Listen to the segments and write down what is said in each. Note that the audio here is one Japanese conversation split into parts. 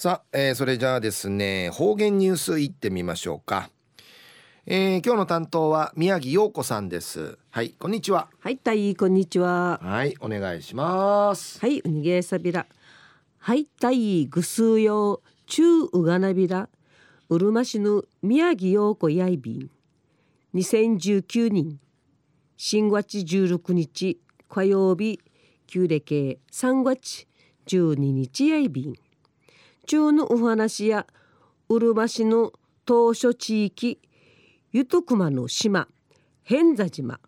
さあ、えー、それじゃあですね方言ニュースいってみましょうか、えー、今日の担当は宮城陽子さんです。はいこんにちは。はいたいこんにちは。はいお願いします。はいうにげさびら。はいたいぐすうよちゅううがなびら。うるま市の宮城陽子やいびん。2019年新月16日火曜日旧暦3月12日やいびん中のお話やうるま市の当初地域ゆとくまの島偏座島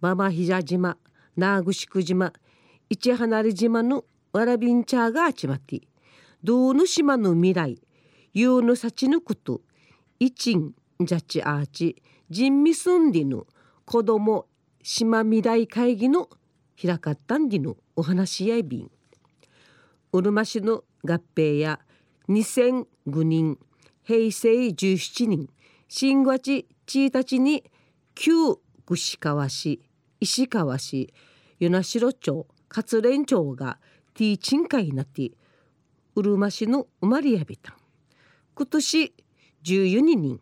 ママヒジャ島ナーグシク島市離れ島のわらびんちゃが集まってどの島の未来ゆうの幸のこといちんじゃちあーち人味すんでの子供島未来会議の開かったんでのお話やいびん。うるま市の合併や2005年平成17年新月1日に旧串川市石川市与那城町勝連町がティーチン会になってうるま市の生まれやびた今年14人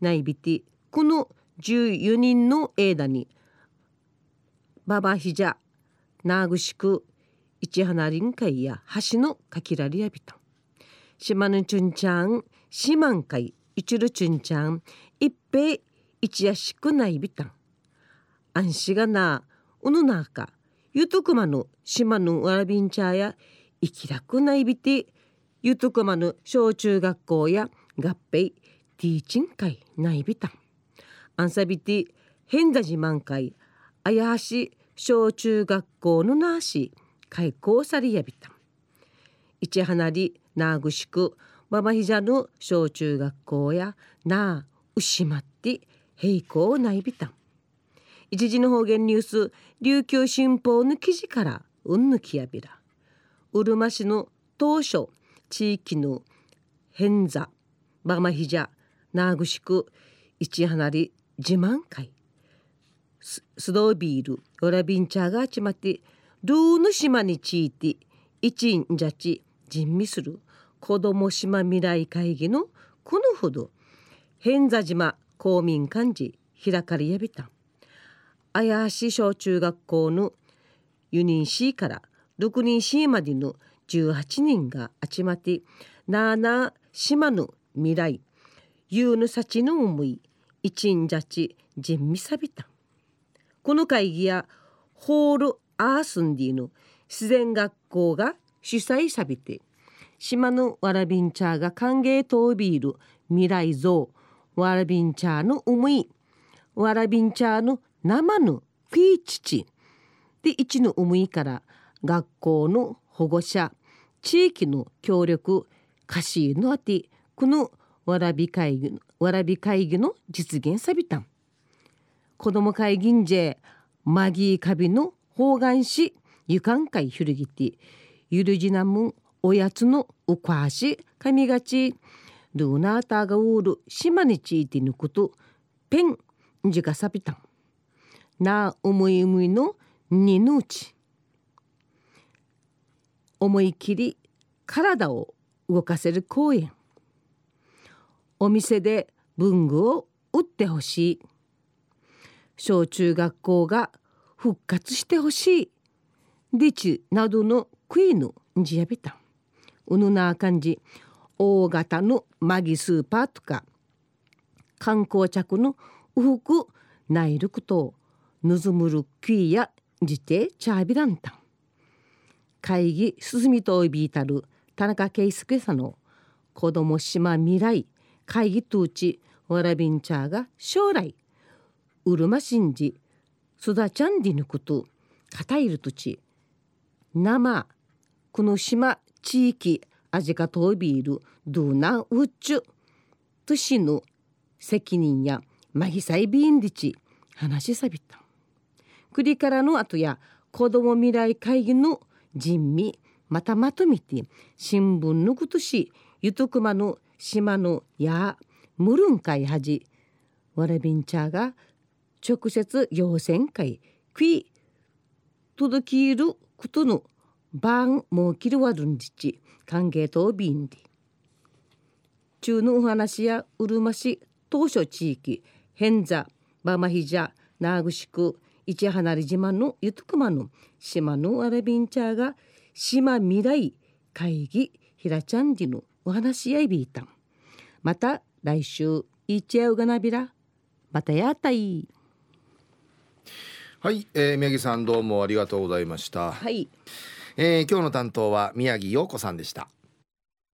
ないびてこの14人の間にババヒジャナーグシク市花林会や橋のかきらりやびた島のチュンちゃん島んかい一るチュンちゃん一平一やしくないびたん。安心がなうぬなかゆとくまの島のわらびんちゃや生きらくないびてゆとくまの小中学校や合併ティーチン会ないびたん。アンサビティ変だ自慢会あやはし小中学校のなし。開校さりやびた。ん一離りなぐしくママヒジャの小中学校やなうしまって平行ないびた。一時の方言ニュース琉球新報の記事からうんぬきやびら。うるま市の当初地域の変座ママヒジャなぐしく一離り自慢会。スドービールオラビンチャーがちまってルーの島にちいて一んじゃち人味する子ども島未来会議のこのほど偏座島公民館寺開かれやびた。あやし小中学校の4人 C から6人 C までの18人が集まってなあなあ島の未来ゆうぬさちの思い一んじゃち人味さびた。この会議やホールアースンディの自然学校が主催さびて島のわらびんちゃーが歓迎とビール未来像わらびんちゃーの思いわらびんちゃーの生のフィーチチ。で一の思いから学校の保護者地域の協力歌詞のあてこのわらび会議わらび会議の実現さびたん。子ども会議んじマギーカビの方眼しゆかん会ひるぎてゆるじなむんおやつのうかしかみがち。ルーナーターがうる島にちいてぬくとペンじがさびたん。な思い思いのにぬうち思い切り体を動かせる公園。お店で文具を売ってほしい。小中学校が復活してほしい。でちなどのクイのじやびた。うぬな感じ大型のマギスーパーとか観光着のウ服内陸とぬずむるクイやじてチャービランタン会議進みといびいたる田中圭介さんの子供島未来会議とうちわらびんちゃーが将来うるましんじすだちゃんでぬくとかたいるとち生この島地域味がとびいるドゥナウッチュとしぬ責任やまぎさいびんりち話しさびた。くりからの後や子ども未来会議の人味またまとめて新聞のことしゆとくまの島のやむるんかいはじわらびんちゃが直接行船会くい届きることのバンモーキルワルンジチ歓迎とビンディ中のお話やうるま市当初地域偏座バマヒジャナーグシク市離れ島のゆとくまの島のアラビンチャーが島未来会議ひらちゃんりのお話やいびいたん。また来週いちやうがなびら。またやったい。はい、えー、宮城さんどうもありがとうございました。はい、えー、今日の担当は宮城陽子さんでした